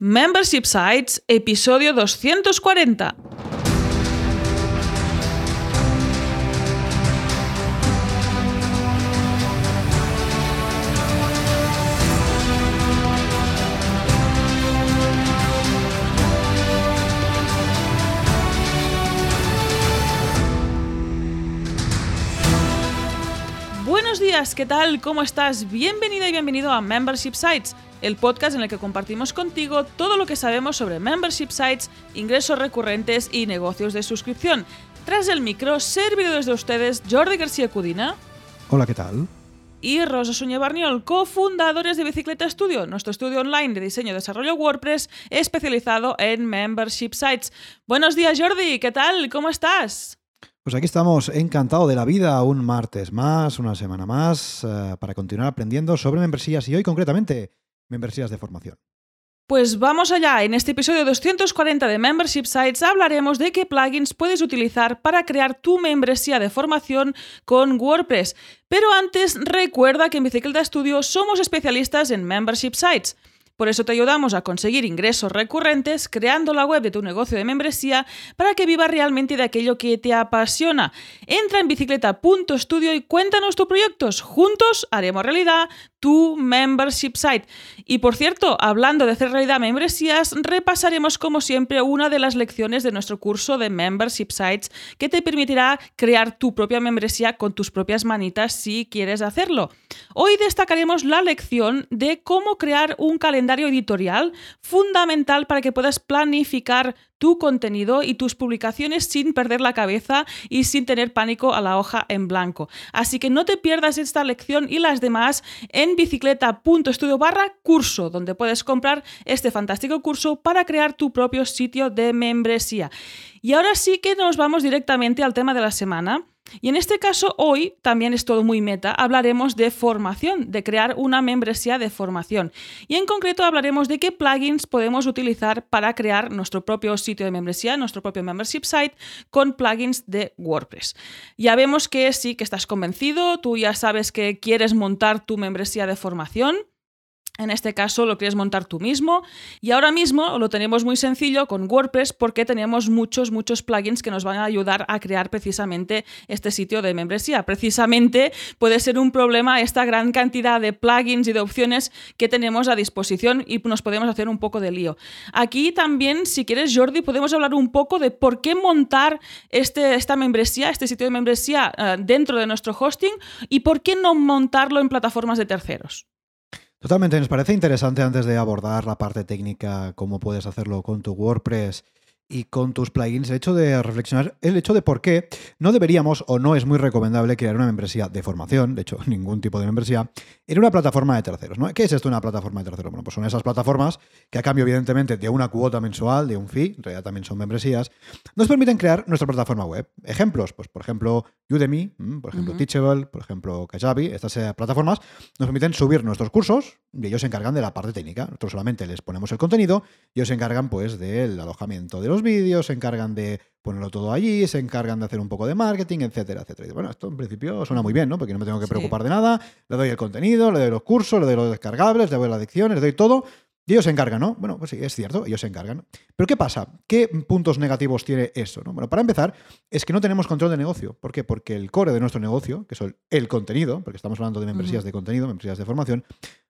Membership Sites, episodio 240. Buenos días, ¿qué tal? ¿Cómo estás? Bienvenida y bienvenido a Membership Sites, el podcast en el que compartimos contigo todo lo que sabemos sobre membership sites, ingresos recurrentes y negocios de suscripción. Tras el micro, servidores de ustedes Jordi García Cudina Hola, ¿qué tal? y Rosa Suñé Barniol, cofundadores de Bicicleta Studio, nuestro estudio online de diseño y desarrollo WordPress especializado en membership sites. Buenos días, Jordi, ¿qué tal? ¿Cómo estás? Pues aquí estamos, encantado de la vida, un martes más, una semana más, eh, para continuar aprendiendo sobre membresías y hoy concretamente membresías de formación. Pues vamos allá, en este episodio 240 de Membership Sites hablaremos de qué plugins puedes utilizar para crear tu membresía de formación con WordPress. Pero antes, recuerda que en Bicicleta Studio somos especialistas en Membership Sites. Por eso te ayudamos a conseguir ingresos recurrentes creando la web de tu negocio de membresía para que vivas realmente de aquello que te apasiona. Entra en bicicleta.studio y cuéntanos tus proyectos. Juntos haremos realidad tu membership site. Y por cierto, hablando de hacer realidad membresías, repasaremos como siempre una de las lecciones de nuestro curso de membership sites que te permitirá crear tu propia membresía con tus propias manitas si quieres hacerlo. Hoy destacaremos la lección de cómo crear un calendario editorial fundamental para que puedas planificar tu contenido y tus publicaciones sin perder la cabeza y sin tener pánico a la hoja en blanco. Así que no te pierdas esta lección y las demás en bicicleta.studio barra curso, donde puedes comprar este fantástico curso para crear tu propio sitio de membresía. Y ahora sí que nos vamos directamente al tema de la semana. Y en este caso, hoy también es todo muy meta, hablaremos de formación, de crear una membresía de formación. Y en concreto hablaremos de qué plugins podemos utilizar para crear nuestro propio sitio de membresía, nuestro propio membership site, con plugins de WordPress. Ya vemos que sí, que estás convencido, tú ya sabes que quieres montar tu membresía de formación. En este caso lo quieres montar tú mismo y ahora mismo lo tenemos muy sencillo con WordPress porque tenemos muchos, muchos plugins que nos van a ayudar a crear precisamente este sitio de membresía. Precisamente puede ser un problema esta gran cantidad de plugins y de opciones que tenemos a disposición y nos podemos hacer un poco de lío. Aquí también, si quieres, Jordi, podemos hablar un poco de por qué montar este, esta membresía, este sitio de membresía eh, dentro de nuestro hosting y por qué no montarlo en plataformas de terceros. Totalmente, nos parece interesante antes de abordar la parte técnica, cómo puedes hacerlo con tu WordPress y con tus plugins, el hecho de reflexionar, el hecho de por qué no deberíamos o no es muy recomendable crear una membresía de formación, de hecho, ningún tipo de membresía, en una plataforma de terceros. ¿no? ¿Qué es esto una plataforma de terceros? Bueno, pues son esas plataformas que a cambio, evidentemente, de una cuota mensual, de un fee, en realidad también son membresías, nos permiten crear nuestra plataforma web. Ejemplos, pues por ejemplo, Udemy, mm, por ejemplo. Teachable, por ejemplo, Kajabi, estas eh, plataformas nos permiten subir nuestros cursos y ellos se encargan de la parte técnica. Nosotros solamente les ponemos el contenido y ellos se encargan pues del alojamiento de los vídeos, se encargan de ponerlo todo allí, se encargan de hacer un poco de marketing, etcétera, etcétera. Y bueno, esto en principio suena muy bien, ¿no? Porque no me tengo que Sí. preocupar de nada, le doy el contenido, le doy los cursos, le doy los descargables, le doy las lecciones, le doy todo. Y ellos se encargan, ¿no? Bueno, pues sí, es cierto, ellos se encargan. Pero ¿qué pasa? ¿Qué puntos negativos tiene eso? ¿no? Bueno, para empezar, es que no tenemos control de negocio. ¿Por qué? Porque el core de nuestro negocio, que es el, el contenido, porque estamos hablando de membresías de contenido, membresías de formación,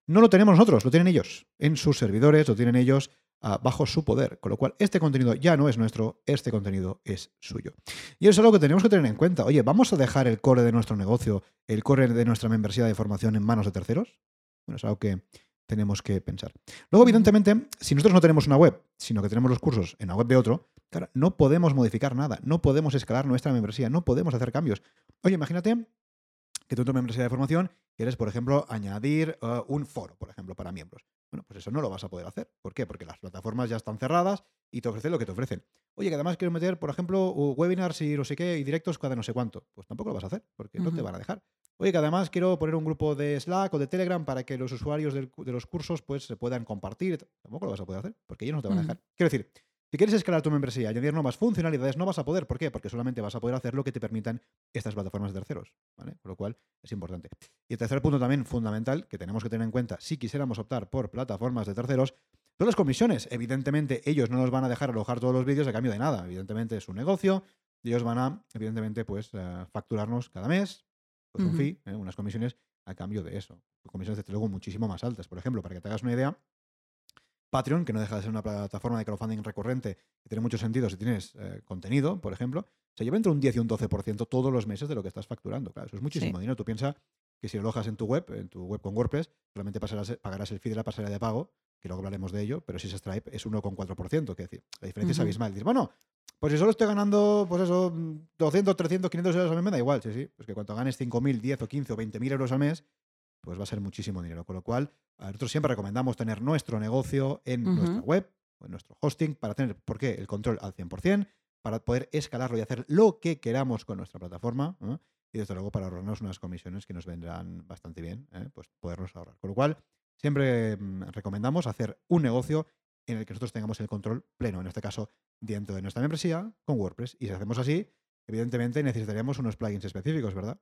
no lo tenemos nosotros, lo tienen ellos en sus servidores, lo tienen ellos ah, bajo su poder. Con lo cual, este contenido ya no es nuestro, este contenido es suyo. Y eso es algo que tenemos que tener en cuenta. Oye, ¿vamos a dejar el core de nuestro negocio, el core de nuestra membresía de formación en manos de terceros? Bueno, es algo que tenemos que pensar. Luego, evidentemente, si nosotros no tenemos una web, sino que tenemos los cursos en la web de otro, claro, no podemos modificar nada, no podemos escalar nuestra membresía, no podemos hacer cambios. Oye, imagínate que tú en tu membresía de formación quieres, por ejemplo, añadir eh, un foro, por ejemplo, para miembros. Bueno, pues eso no lo vas a poder hacer. ¿Por qué? Porque las plataformas ya están cerradas y te ofrecen lo que te ofrecen. Oye, que además quiero meter, por ejemplo, webinars y no sé qué, y directos cada no sé cuánto. Pues tampoco lo vas a hacer, porque no te van a dejar. Oye, que además quiero poner un grupo de Slack o de Telegram para que los usuarios del de los cursos pues se puedan compartir. Tampoco lo vas a poder hacer, porque ellos no te van a dejar. Quiero decir, Si quieres escalar tu membresía y añadir nuevas funcionalidades, no vas a poder. ¿Por qué? Porque solamente vas a poder hacer lo que te permitan estas plataformas de terceros. ¿vale? Por lo cual es importante. Y el tercer punto también fundamental que tenemos que tener en cuenta si quisiéramos optar por plataformas de terceros Son las comisiones. Evidentemente, ellos no nos van a dejar alojar todos los vídeos a cambio de nada. Evidentemente, es un negocio. Y ellos van a, evidentemente, pues eh, facturarnos cada mes pues, un fee, ¿eh? unas comisiones a cambio de eso. Comisiones, desde luego, muchísimo más altas. Por ejemplo, para que te hagas una idea, Patreon, que no deja de ser una plataforma de crowdfunding recurrente, que tiene mucho sentido si tienes eh, contenido, por ejemplo, se lleva entre un 10 y un 12% todos los meses de lo que estás facturando. Claro, eso es muchísimo Sí. dinero. Tú piensas que si lo alojas en tu web, en tu web con WordPress, solamente pasarás- pagarás el fee de la pasarela de pago, que luego hablaremos de ello, pero si es Stripe es 1,4%. Que decir, la diferencia es abismal. Dices, bueno, pues si solo estoy ganando, pues eso, mm, 200, 300, 500 euros al mes, me da igual. Sí, sí. Pues que cuando ganes 5.000, 10 o 15 o 20.000 euros al mes, pues va a ser muchísimo dinero. Con lo cual, nosotros siempre recomendamos tener nuestro negocio en nuestra web o en nuestro hosting para tener, ¿por qué? El control al 100%, para poder escalarlo y hacer lo que queramos con nuestra plataforma. ¿eh? Y desde luego para ahorrarnos unas comisiones que nos vendrán bastante bien, ¿eh? pues podernos ahorrar. Con lo cual, siempre mm, recomendamos hacer un negocio en el que nosotros tengamos el control pleno, en este caso dentro de nuestra membresía con WordPress. Y si hacemos así, evidentemente necesitaríamos unos plugins específicos, ¿verdad?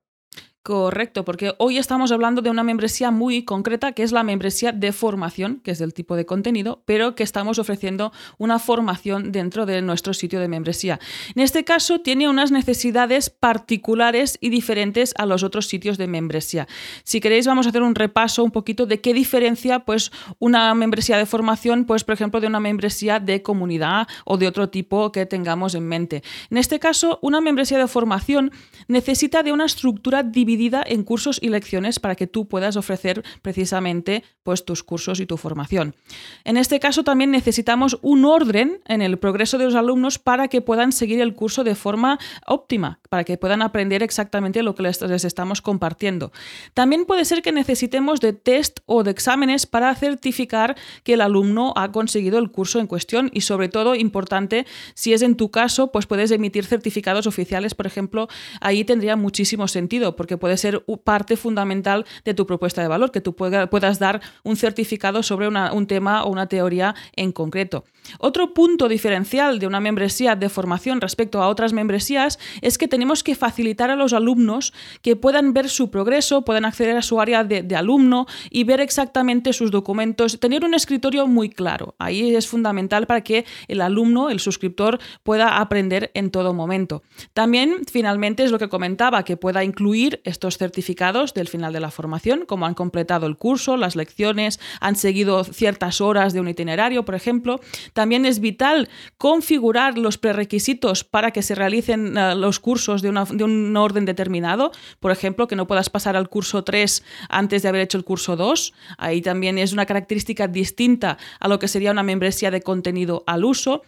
Correcto, porque hoy estamos hablando de una membresía muy concreta, que es la membresía de formación, que es del tipo de contenido, pero que estamos ofreciendo una formación dentro de nuestro sitio de membresía. En este caso, tiene unas necesidades particulares y diferentes a los otros sitios de membresía. Si queréis, vamos a hacer un repaso un poquito de qué diferencia pues, una membresía de formación, pues, por ejemplo, de una membresía de comunidad o de otro tipo que tengamos en mente. En este caso, una membresía de formación necesita de una estructura dividida en cursos y lecciones para que tú puedas ofrecer precisamente pues, tus cursos y tu formación. En este caso también necesitamos un orden en el progreso de los alumnos para que puedan seguir el curso de forma óptima, para que puedan aprender exactamente lo que les, les estamos compartiendo. También puede ser que necesitemos de test o de exámenes para certificar que el alumno ha conseguido el curso en cuestión y sobre todo importante si es en tu caso pues puedes emitir certificados oficiales por ejemplo ahí tendría muchísimo sentido porque puede ser parte fundamental de tu propuesta de valor que tú pueda- puedas dar un certificado sobre un tema o una teoría en concreto otro punto diferencial de una membresía de formación respecto a otras membresías es que tenemos que facilitar a los alumnos que puedan ver su progreso, puedan acceder a su área de, alumno y ver exactamente sus documentos, tener un escritorio muy claro. Ahí es fundamental para que el alumno, el suscriptor, pueda aprender en todo momento. También, finalmente, es lo que comentaba, que pueda incluir estos certificados del final de la formación, como han completado el curso, las lecciones, han seguido ciertas horas de un itinerario, por ejemplo. También es vital configurar los prerequisitos para que se realicen eh, los cursos de, de un orden determinado. Por ejemplo, que no puedas pasar al curso 3 antes de haber hecho el curso 2. Ahí también es una característica distinta a lo que sería una membresía de contenido al uso.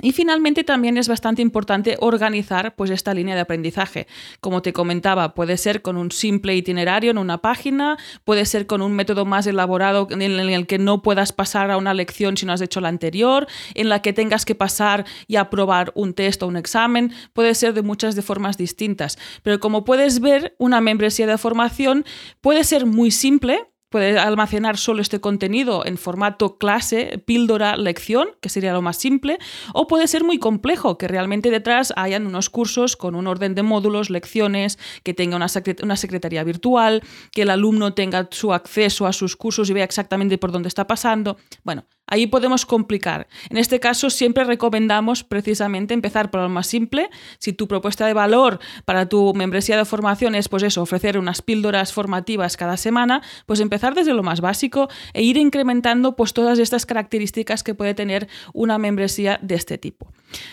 Y finalmente también es bastante importante organizar pues esta línea de aprendizaje. Como te comentaba, puede ser con un simple itinerario en una página, puede ser con un método más elaborado en el que no puedas pasar a una lección si no has hecho la anterior, en la que tengas que pasar y aprobar un test o un examen, puede ser de muchas de formas distintas. Pero como puedes ver, una membresía de formación puede ser muy simple, Puede almacenar solo este contenido en formato clase, píldora, lección, que sería lo más simple, o puede ser muy complejo, que realmente detrás hayan unos cursos con un orden de módulos, lecciones, que tenga una, una secretaría virtual, que el alumno tenga su acceso a sus cursos y vea exactamente por dónde está pasando. Bueno, ahí podemos complicar. En este caso siempre recomendamos precisamente empezar por lo más simple. Si tu propuesta de valor para tu membresía de formación es pues eso, ofrecer unas píldoras formativas cada semana, pues empezar desde lo más básico e ir incrementando pues todas estas características que puede tener una membresía de este tipo.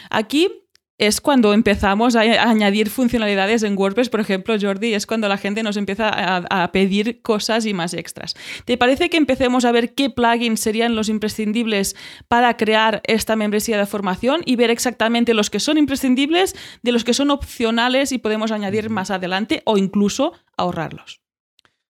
Aquí es cuando empezamos a, añadir funcionalidades en WordPress, por ejemplo, Jordi, es cuando la gente nos empieza a, a, pedir cosas y más extras. ¿Te parece que empecemos a ver qué plugins serían los imprescindibles para crear esta membresía de formación y ver exactamente los que son imprescindibles de los que son opcionales y podemos añadir más adelante o incluso ahorrarlos?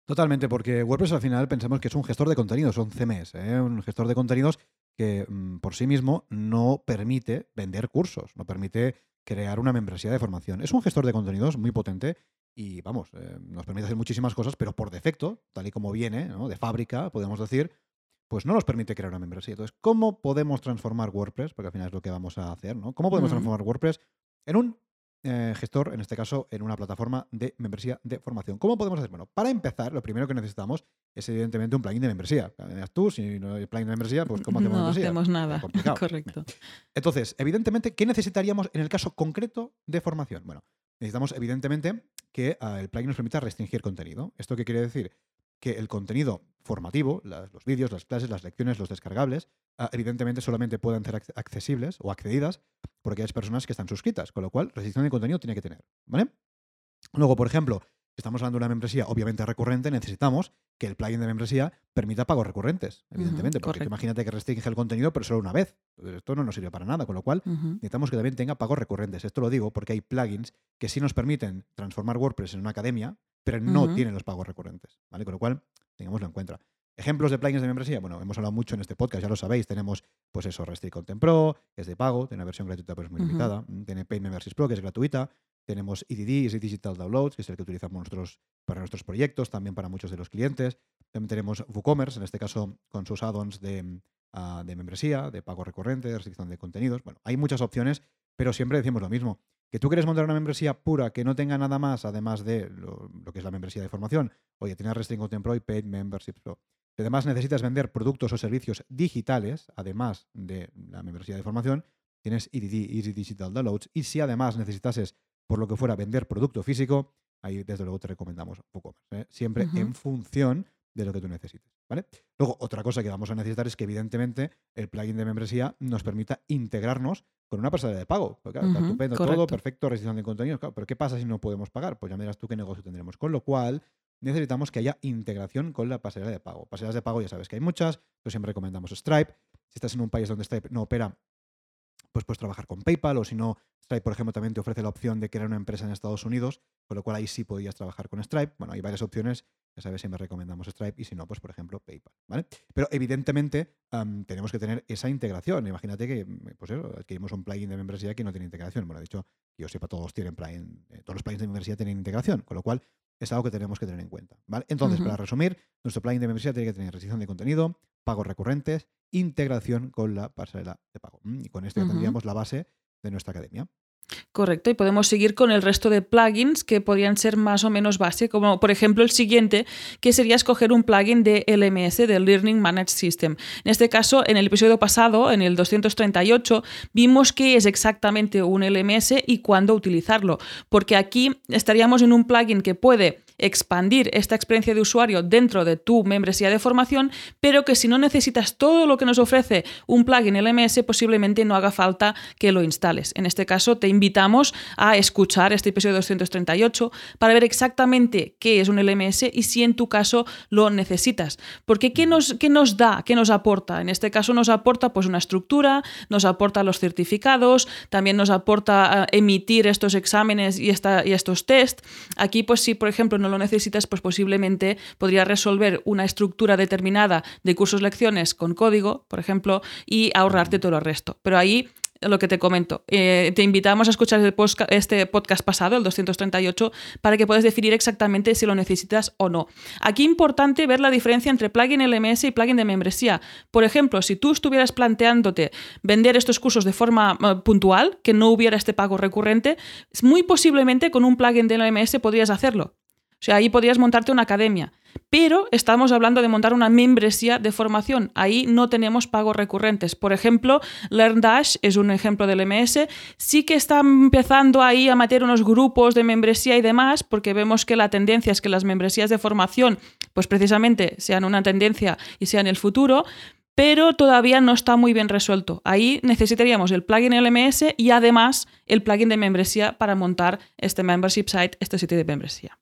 Totalmente, porque WordPress al final pensamos que es un gestor de contenidos, son CMS, ¿eh? un gestor de contenidos que mmm, por sí mismo no permite vender cursos, no permite crear una membresía de formación. Es un gestor de contenidos muy potente y, vamos, eh, nos permite hacer muchísimas cosas, pero por defecto, tal y como viene, ¿no? de fábrica, podemos decir, pues no nos permite crear una membresía. Entonces, ¿cómo podemos transformar WordPress? Porque al final es lo que vamos a hacer, ¿no? ¿Cómo podemos Mm. transformar WordPress en un eh, gestor, en este caso, en una plataforma de membresía de formación. ¿Cómo podemos hacer? Bueno, para empezar, lo primero que necesitamos es evidentemente un plugin de membresía. Tú, si no hay plugin de membresía, pues ¿cómo hacemos no membresía? hacemos nada. Correcto. Entonces, evidentemente, ¿qué necesitaríamos en el caso concreto de formación? Bueno, necesitamos evidentemente que ah, el plugin nos permita restringir contenido. ¿Esto qué quiere decir? Que el contenido formativo, los vídeos, las clases, las lecciones, los descargables, ah, evidentemente solamente pueden ser accesibles o accedidas por aquellas personas que están suscritas, con lo cual restricción de contenido tiene que tener. ¿Vale? Luego, por ejemplo, estamos hablando de una membresía obviamente recurrente, necesitamos que el plugin de membresía permita pagos recurrentes, evidentemente, porque imagínate que restringe el contenido, pero solo una vez. Esto no nos sirve para nada, con lo cual necesitamos que también tenga pagos recurrentes. Esto lo digo porque hay plugins que sí nos permiten transformar WordPress en una academia, pero no tienen los pagos recurrentes, ¿vale? Con lo cual, tengámoslo en cuenta. Ejemplos de plugins de membresía, bueno, hemos hablado mucho en este podcast, ya lo sabéis, tenemos pues eso, Restrict Content Pro, que es de pago, tiene una versión gratuita pero es muy limitada, tiene Paid Membership Pro, que es gratuita, tenemos EDD, Easy Digital Downloads, que es el que utilizamos nosotros para nuestros proyectos, también para muchos de los clientes. También tenemos WooCommerce, en este caso con sus add-ons de, ah, membresía, de pago recurrente, de restricción de contenidos. Bueno, hay muchas opciones, pero siempre decimos lo mismo. Que tú quieres montar una membresía pura que no tenga nada más, además de lo, que es la membresía de formación. Oye, tienes Restrict Content Pro y Paid Membership Pro. Además, necesitas vender productos o servicios digitales, además de la membresía de formación, tienes EDD, Easy Digital Downloads. Y si además necesitases por lo que fuera vender producto físico, ahí desde luego te recomendamos WooCommerce. ¿eh? Siempre en función de lo que tú necesites. ¿Vale? Luego, otra cosa que vamos a necesitar es que, evidentemente, el plugin de membresía nos permita integrarnos con una pasarela de pago. Porque, claro, estupendo, todo, perfecto, restricción de contenido. pero ¿qué pasa si no podemos pagar? Pues ya miras tú qué negocio tendremos. Con lo cual, necesitamos que haya integración con la pasarela de pago. Pasarelas de pago ya sabes que hay muchas, pero siempre recomendamos Stripe. Si estás en un país donde Stripe no opera, pues puedes trabajar con PayPal o si no, Stripe, por ejemplo, también te ofrece la opción de crear una empresa en Estados Unidos, con lo cual ahí sí podías trabajar con Stripe. Bueno, hay varias opciones, ya sabes, siempre recomendamos Stripe y si no, pues por ejemplo, PayPal, ¿vale? Pero evidentemente tenemos que tener esa integración. Imagínate que, pues eso, adquirimos un plugin de membresía que no tiene integración. Bueno, de hecho, que yo sepa, todos tienen plugin, eh, todos los plugins de membresía tienen integración, con lo cual es algo que tenemos que tener en cuenta, ¿vale? Entonces, para resumir, nuestro plugin de membresía tiene que tener restricción de contenido, pagos recurrentes, integración con la pasarela de pago. Mm, y con esto ya tendríamos la base de nuestra academia. Correcto, y podemos seguir con el resto de plugins que podrían ser más o menos base, como por ejemplo el siguiente, que sería escoger un plugin de LMS, de Learning Managed System. En este caso, en el episodio pasado, en el 238, vimos qué es exactamente un LMS y cuándo utilizarlo, porque aquí estaríamos en un plugin que puede expandir esta experiencia de usuario dentro de tu membresía de formación, pero que si no necesitas todo lo que nos ofrece un plugin LMS, posiblemente no haga falta que lo instales. En este caso, te invitamos a escuchar este episodio 238 para ver exactamente qué es un LMS y si en tu caso lo necesitas. Porque ¿qué nos, qué nos da? ¿Qué nos aporta? En este caso nos aporta pues una estructura, nos aporta los certificados, también nos aporta eh, emitir estos exámenes y, esta, y estos test. Aquí pues si por ejemplo no lo necesitas, pues posiblemente podría resolver una estructura determinada de cursos lecciones con código, por ejemplo, y ahorrarte todo el resto. Pero ahí lo que te comento. Eh, te invitamos a escuchar este podcast pasado, el 238, para que puedas definir exactamente si lo necesitas o no. Aquí importante ver la diferencia entre plugin LMS y plugin de membresía. Por ejemplo, si tú estuvieras planteándote vender estos cursos de forma eh, puntual, que no hubiera este pago recurrente, muy posiblemente con un plugin de LMS podrías hacerlo. O sea, ahí podrías montarte una academia. Pero estamos hablando de montar una membresía de formación. Ahí no tenemos pagos recurrentes. Por ejemplo, LearnDash es un ejemplo del MS. Sí que está empezando ahí a meter unos grupos de membresía y demás, porque vemos que la tendencia es que las membresías de formación, pues precisamente sean una tendencia y sean el futuro pero todavía no está muy bien resuelto. Ahí necesitaríamos el plugin LMS y además el plugin de membresía para montar este membership site, este sitio de membresía.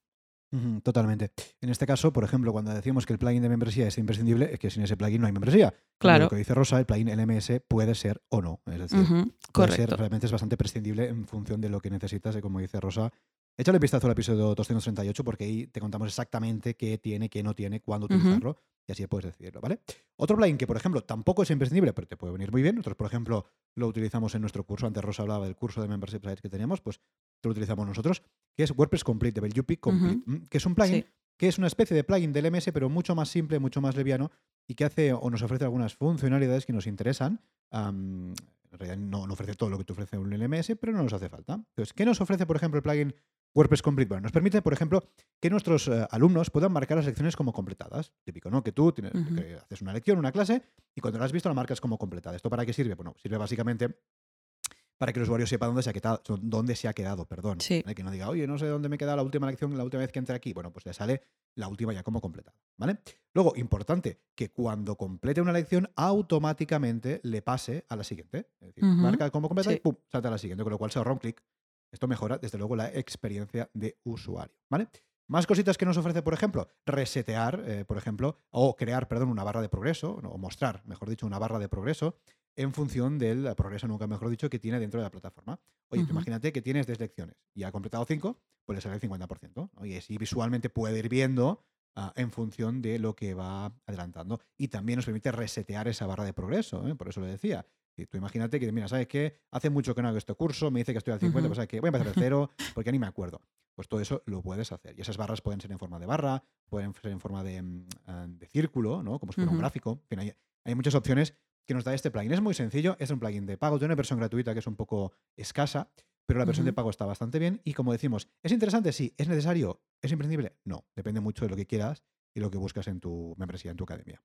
Totalmente. En este caso, por ejemplo, cuando decimos que el plugin de membresía es imprescindible, es que sin ese plugin no hay membresía. Claro. Lo que dice Rosa, el plugin LMS puede ser o no. Es decir, puede ser, realmente es bastante prescindible en función de lo que necesitas. Y como dice Rosa, échale vistazo al episodio 238 porque ahí te contamos exactamente qué tiene, qué no tiene, cuándo utilizarlo y así puedes decidirlo, ¿vale? Otro plugin que, por ejemplo, tampoco es imprescindible, pero te puede venir muy bien. Nosotros, por ejemplo, lo utilizamos en nuestro curso. Antes Rosa hablaba del curso de Membership Sites que teníamos, pues lo utilizamos nosotros, que es WordPress Complete, de WP Complete, que es un plugin que es una especie de plugin del MS, pero mucho más simple, mucho más leviano y que hace o nos ofrece algunas funcionalidades que nos interesan. En realidad no, no ofrece todo lo que te ofrece un LMS, pero no nos hace falta. Entonces, ¿qué nos ofrece, por ejemplo, el plugin WordPress Complete? Bueno, nos permite, por ejemplo, que nuestros eh, alumnos puedan marcar las lecciones como completadas. Típico, ¿no? Que tú tienes, que haces una lección, una clase, y cuando la has visto la marcas como completada. ¿Esto para qué sirve? Bueno, sirve básicamente para que el usuario sepa dónde se ha quedado, dónde se ha quedado perdón. Sí. ¿vale? Que no diga, oye, no sé dónde me he quedado la última lección, la última vez que entré aquí. Bueno, pues le sale la última ya como completada, ¿vale? Luego, importante, que cuando complete una lección, automáticamente le pase a la siguiente. Es decir, marca como completa y pum, salta a la siguiente, con lo cual se ahorra un clic. Esto mejora, desde luego, la experiencia de usuario, ¿vale? Más cositas que nos ofrece, por ejemplo, resetear, eh, por ejemplo, o crear, perdón, una barra de progreso, o mostrar, mejor dicho, una barra de progreso en función del progreso, nunca mejor dicho, que tiene dentro de la plataforma. Oye, imagínate que tienes 10 lecciones y ha completado 5, pues le sale el 50%. ¿no? Y así visualmente puede ir viendo ah, en función de lo que va adelantando. Y también nos permite resetear esa barra de progreso, ¿eh? por eso lo decía. Y tú imagínate que, mira, ¿sabes qué? Hace mucho que no hago este curso, me dice que estoy al 50, Ujú. pues ¿sabes qué? Voy a empezar de cero porque ni me acuerdo. Pues todo eso lo puedes hacer. Y esas barras pueden ser en forma de barra, pueden ser en forma de, mm, ah, de círculo, ¿no? Como si fuera un gráfico. En fin, hay, hay muchas opciones que nos da este plugin. Es muy sencillo, es un plugin de pago, tiene una versión gratuita que es un poco escasa, pero la versión de pago está bastante bien. Y como decimos, ¿es interesante? Sí. ¿Es necesario? ¿Es imprescindible? No. Depende mucho de lo que quieras y lo que buscas en tu membresía, en tu academia.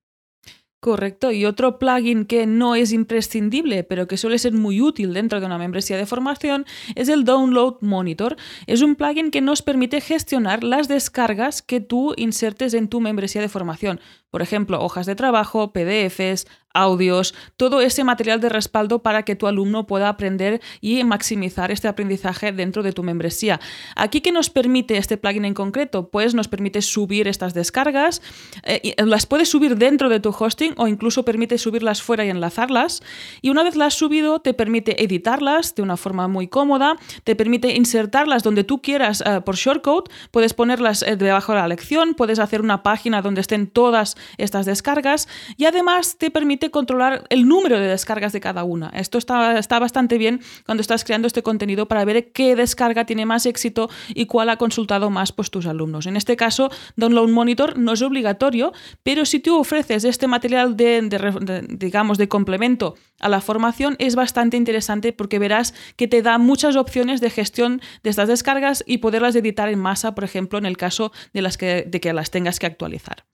Correcto. Y otro plugin que no es imprescindible, pero que suele ser muy útil dentro de una membresía de formación, es el Download Monitor. Es un plugin que nos permite gestionar las descargas que tú insertes en tu membresía de formación. Por ejemplo, hojas de trabajo, PDFs, audios, todo ese material de respaldo para que tu alumno pueda aprender y maximizar este aprendizaje dentro de tu membresía. Aquí, ¿qué nos permite este plugin en concreto? Pues nos permite subir estas descargas, eh, las puedes subir dentro de tu hosting o incluso permite subirlas fuera y enlazarlas. Y una vez las has subido, te permite editarlas de una forma muy cómoda, te permite insertarlas donde tú quieras eh, por shortcode, puedes ponerlas eh, debajo de la lección, puedes hacer una página donde estén todas estas descargas y además te permite controlar el número de descargas de cada una. Esto está, está bastante bien cuando estás creando este contenido para ver qué descarga tiene más éxito y cuál ha consultado más pues, tus alumnos. En este caso, Download Monitor no es obligatorio, pero si tú ofreces este material de, de, digamos, de complemento a la formación, es bastante interesante porque verás que te da muchas opciones de gestión de estas descargas y poderlas editar en masa, por ejemplo, en el caso de, las que, de que las tengas que actualizar.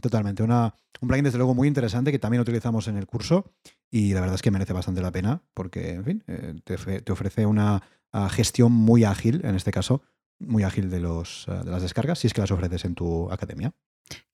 Totalmente. Una, un plugin, desde luego, muy interesante que también utilizamos en el curso y la verdad es que merece bastante la pena porque, en fin, eh, te, ofrece una uh, gestión muy ágil, en este caso, muy ágil de, los, uh, de las descargas, si es que las ofreces en tu academia.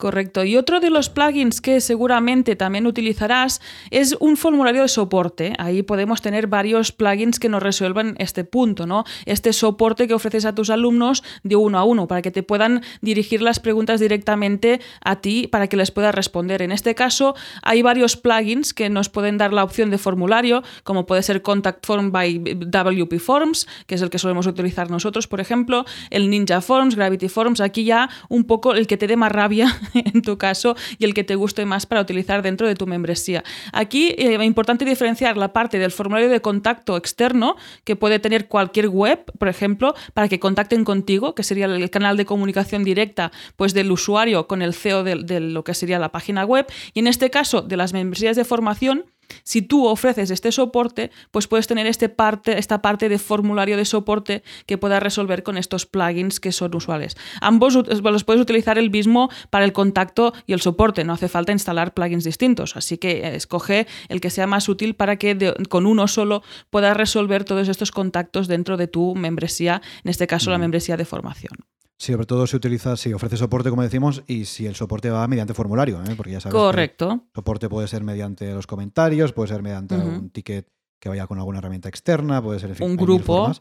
Correcto. Y otro de los plugins que seguramente también utilizarás es un formulario de soporte. Ahí podemos tener varios plugins que nos resuelvan este punto, ¿no? Este soporte que ofreces a tus alumnos de uno a uno para que te puedan dirigir las preguntas directamente a ti para que les puedas responder. En este caso, hay varios plugins que nos pueden dar la opción de formulario, como puede ser Contact Form by WP Forms, que es el que solemos utilizar nosotros, por ejemplo, el Ninja Forms, Gravity Forms. Aquí ya un poco el que te dé más rabia en tu caso y el que te guste más para utilizar dentro de tu membresía. Aquí es eh, importante diferenciar la parte del formulario de contacto externo que puede tener cualquier web, por ejemplo, para que contacten contigo, que sería el canal de comunicación directa pues, del usuario con el CEO de, de lo que sería la página web. Y en este caso de las membresías de formación, si tú ofreces este soporte, pues puedes tener este parte, esta parte de formulario de soporte que puedas resolver con estos plugins que son usuales. Ambos los puedes utilizar el mismo para el contacto y el soporte, no hace falta instalar plugins distintos, así que escoge el que sea más útil para que de, con uno solo puedas resolver todos estos contactos dentro de tu membresía, en este caso mm. la membresía de formación. Sí, sobre todo si utilizas, si ofrece soporte, como decimos, y si el soporte va mediante formulario, ¿eh? porque ya sabes Correcto. que soporte puede ser mediante los comentarios, puede ser mediante uh -huh. un ticket que vaya con alguna herramienta externa, puede ser en fin, un grupo.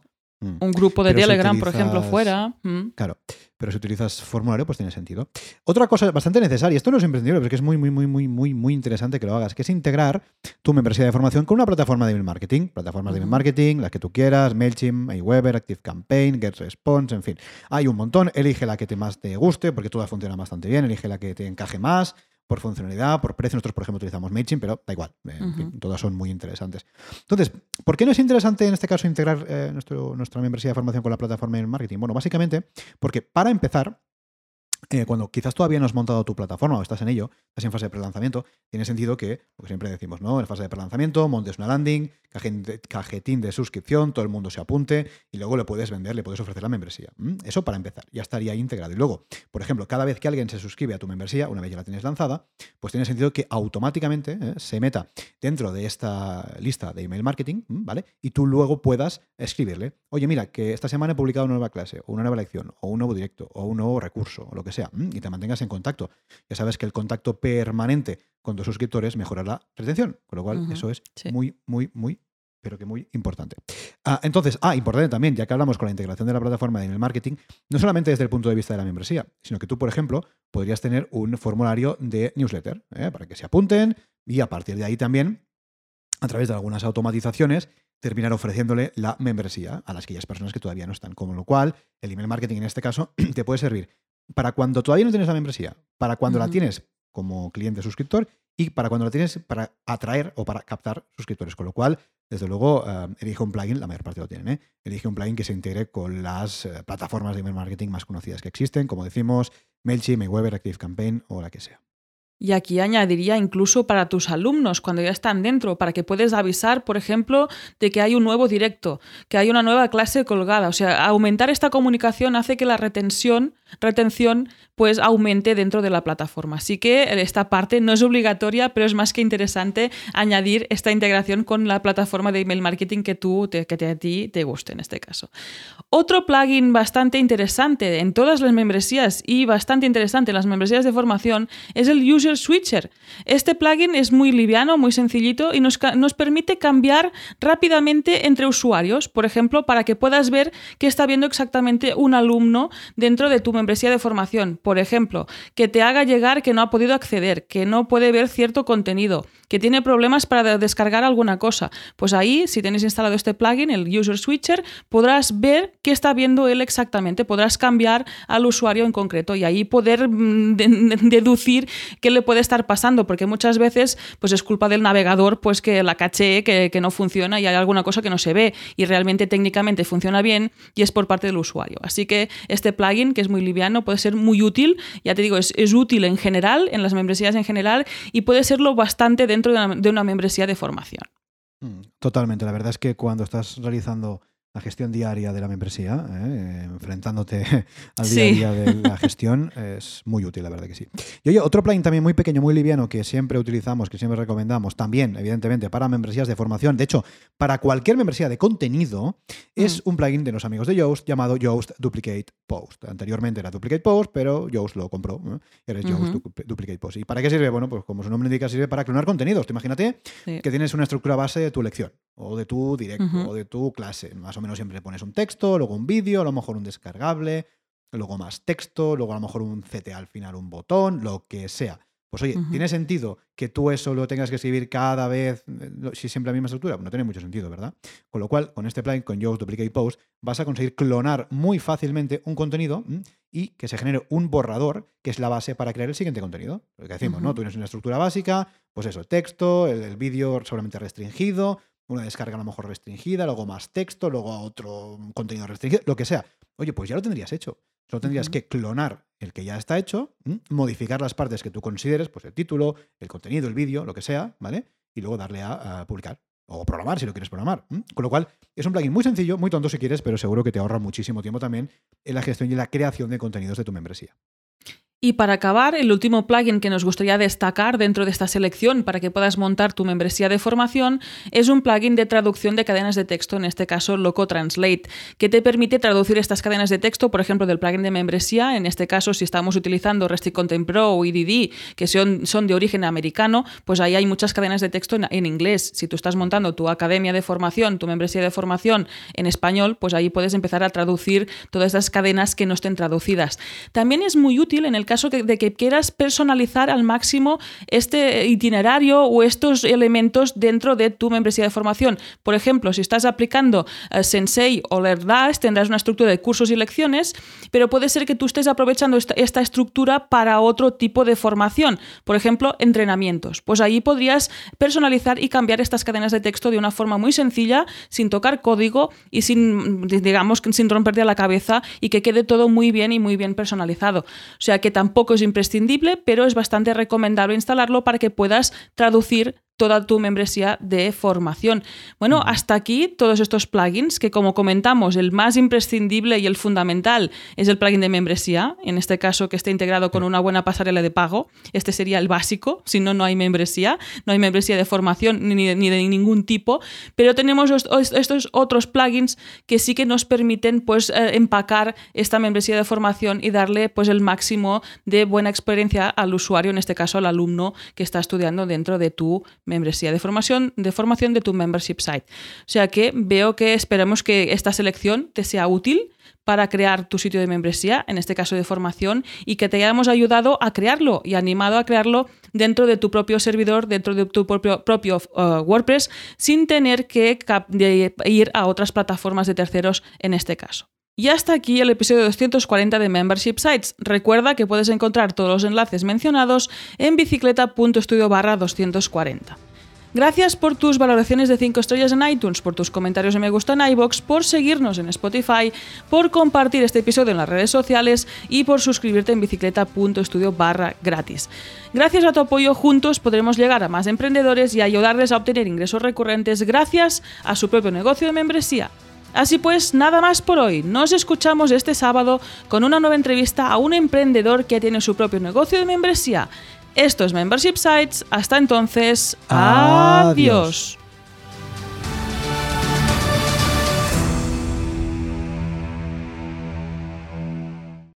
Mm. Un grupo de pero Telegram, si utilizas, por ejemplo, fuera. Mm. Claro, pero si utilizas formulario, pues tiene sentido. Otra cosa bastante necesaria, esto no es imprescindible, pero es que es muy, muy, muy, muy, muy, muy interesante que lo hagas, que es integrar tu membresía de formación con una plataforma de email marketing. Plataformas uh -huh. de email marketing, las que tú quieras, MailChimp, Aweber, ActiveCampaign, GetResponse, en fin. Hay un montón, elige la que te más te guste, porque todas funcionan bastante bien, elige la que te encaje más, por funcionalidad, por precio. Nosotros, por ejemplo, utilizamos MailChimp, pero da igual. Eh, uh -huh. todas son muy interesantes. Entonces, ¿por qué no es interesante en este caso integrar eh, nuestro, nuestra membresía de formación con la plataforma de marketing? Bueno, básicamente porque para empezar, eh, cuando quizás todavía no has montado tu plataforma o estás en ello, estás en fase de prelanzamiento, tiene sentido que, porque siempre decimos, ¿no? En fase de prelanzamiento, montes una landing, cajetín de suscripción, todo el mundo se apunte y luego le puedes vender, le puedes ofrecer la membresía. Eso para empezar, ya estaría integrado. Y luego, por ejemplo, cada vez que alguien se suscribe a tu membresía, una vez ya la tienes lanzada, pues tiene sentido que automáticamente ¿eh? se meta dentro de esta lista de email marketing, ¿vale? Y tú luego puedas escribirle, oye, mira, que esta semana he publicado una nueva clase, o una nueva lección, o un nuevo directo, o un nuevo recurso, o lo que sea, y te mantengas en contacto. Ya sabes que el contacto permanente con tus suscriptores mejora la retención, con lo cual eso es muy, muy, muy pero que muy importante. Ah, entonces, ah, importante también, ya que hablamos con la integración de la plataforma de email marketing, no solamente desde el punto de vista de la membresía, sino que tú, por ejemplo, podrías tener un formulario de newsletter ¿eh? para que se apunten y a partir de ahí también, a través de algunas automatizaciones, terminar ofreciéndole la membresía a las aquellas personas que todavía no están. Con lo cual, el email marketing en este caso te puede servir para cuando todavía no tienes la membresía, para cuando la tienes como cliente suscriptor y para cuando la tienes para atraer o para captar suscriptores. Con lo cual, desde luego, eh, elige un plugin, la mayor parte lo tienen, ¿eh? elige un plugin que se integre con las eh, plataformas de email marketing más conocidas que existen, como decimos, MailChimp, Active ActiveCampaign o la que sea. Y aquí añadiría incluso para tus alumnos, cuando ya están dentro, para que puedes avisar, por ejemplo, de que hay un nuevo directo, que hay una nueva clase colgada. O sea, aumentar esta comunicación hace que la retención, retención pues aumente dentro de la plataforma. Así que esta parte no es obligatoria, pero es más que interesante añadir esta integración con la plataforma de email marketing que, tú, que a ti te guste en este caso. Otro plugin bastante interesante en todas las membresías y bastante interesante en las membresías de formación es el User Switcher. Este plugin es muy liviano, muy sencillito y nos, nos permite cambiar rápidamente entre usuarios, por ejemplo, para que puedas ver qué está viendo exactamente un alumno dentro de tu membresía de formación por ejemplo, que te haga llegar que no ha podido acceder, que no puede ver cierto contenido, que tiene problemas para descargar alguna cosa. Pues ahí, si tenéis instalado este plugin, el User Switcher, podrás ver qué está viendo él exactamente, podrás cambiar al usuario en concreto y ahí poder mm, deducir qué le puede estar pasando, porque muchas veces pues es culpa del navegador pues que la caché, que, que no funciona y hay alguna cosa que no se ve y realmente técnicamente funciona bien y es por parte del usuario. Así que este plugin, que es muy liviano, puede ser muy útil ya te digo, es, útil en general, en las membresías en general, y puede serlo bastante dentro de una membresía de formación. Mm, totalmente. La verdad es que cuando estás realizando la gestión diaria de la membresía, ¿eh? enfrentándote al día a día de la gestión, es muy útil, la verdad que sí. Y oye, otro plugin también muy pequeño, muy liviano, que siempre utilizamos, que siempre recomendamos, también, evidentemente, para membresías de formación, de hecho, para cualquier membresía de contenido, es mm. un plugin de los amigos de Yoast llamado Yoast Duplicate Post. Anteriormente era Duplicate Post, pero Yoast lo compró. ¿eh? Eres Yoast Duplicate Post. ¿Y para qué sirve? Bueno, pues como su nombre indica, sirve para clonar contenidos. imagínate que tienes una estructura base de tu lección, o de tu directo, o de tu clase, más o menos siempre pones un texto, luego un vídeo, a lo mejor un descargable, luego más texto, luego a lo mejor un CTA al final, un botón, lo que sea. Pues oye, ¿tiene sentido que tú eso lo tengas que escribir cada vez, eh, si siempre la misma estructura? No tiene mucho sentido, ¿verdad? Con lo cual, con este plugin, con Yoast Duplicate Post, vas a conseguir clonar muy fácilmente un contenido y que se genere un borrador, que es la base para crear el siguiente contenido. Lo que decimos, ¿no? Tú tienes una estructura básica, pues eso, texto, el, el vídeo solamente restringido, una descarga a lo mejor restringida, luego más texto, luego otro contenido restringido, lo que sea. Oye, pues ya lo tendrías hecho. Solo tendrías que clonar el que ya está hecho, modificar las partes que tú consideres, pues el título, el contenido, el vídeo, lo que sea, ¿vale? Y luego darle a, publicar. O programar si lo quieres programar. Con lo cual, es un plugin muy sencillo, muy tonto si quieres, pero seguro que te ahorra muchísimo tiempo también en la gestión y la creación de contenidos de tu membresía. Y para acabar, el último plugin que nos gustaría destacar dentro de esta selección para que puedas montar tu membresía de formación es un plugin de traducción de cadenas de texto, en este caso Loco Translate, que te permite traducir estas cadenas de texto, por ejemplo, del plugin de membresía, en este caso si estamos utilizando Restrict Content Pro o EDD, que son, son de origen americano, pues ahí hay muchas cadenas de texto en, en, inglés. Si tú estás montando tu academia de formación, tu membresía de formación en español, pues ahí puedes empezar a traducir todas esas cadenas que no estén traducidas. También es muy útil en el caso de que quieras personalizar al máximo este itinerario o estos elementos dentro de tu membresía de formación. Por ejemplo, si estás aplicando eh, Sensei o LearnDash, tendrás una estructura de cursos y lecciones, pero puede ser que tú estés aprovechando esta, estructura para otro tipo de formación. Por ejemplo, entrenamientos. Pues ahí podrías personalizar y cambiar estas cadenas de texto de una forma muy sencilla, sin tocar código y sin, digamos, sin romperte la cabeza y que quede todo muy bien y muy bien personalizado. O sea que tampoco es imprescindible, pero es bastante recomendable instalarlo para que puedas traducir toda tu membresía de formación. Bueno, hasta aquí todos estos plugins que como comentamos, el más imprescindible y el fundamental es el plugin de membresía, en este caso que esté integrado con una buena pasarela de pago. Este sería el básico, si no, no hay membresía, no hay membresía de formación ni de, ni de ningún tipo, pero tenemos estos otros plugins que sí que nos permiten pues eh, empacar esta membresía de formación y darle pues el máximo de buena experiencia al usuario, en este caso al alumno que está estudiando dentro de tu membresía de formación, de formación de tu membership site. O sea que veo que esperamos que esta selección te sea útil para crear tu sitio de membresía, en este caso de formación, y que te hayamos ayudado a crearlo y animado a crearlo dentro de tu propio servidor, dentro de tu propio, propio uh, WordPress, sin tener que ir a otras plataformas de terceros en este caso. Y hasta aquí el episodio 240 de Membership Sites. Recuerda que puedes encontrar todos los enlaces mencionados en bicicleta.studio barra 240. Gracias por tus valoraciones de 5 estrellas en iTunes, por tus comentarios de me gusta en iBox, por seguirnos en Spotify, por compartir este episodio en las redes sociales y por suscribirte en bicicleta.studio barra gratis. Gracias a tu apoyo juntos podremos llegar a más emprendedores y ayudarles a obtener ingresos recurrentes gracias a su propio negocio de membresía. Así pues, nada más por hoy. Nos escuchamos este sábado con una nueva entrevista a un emprendedor que tiene su propio negocio de membresía. Esto es Membership Sites. Hasta entonces, adiós.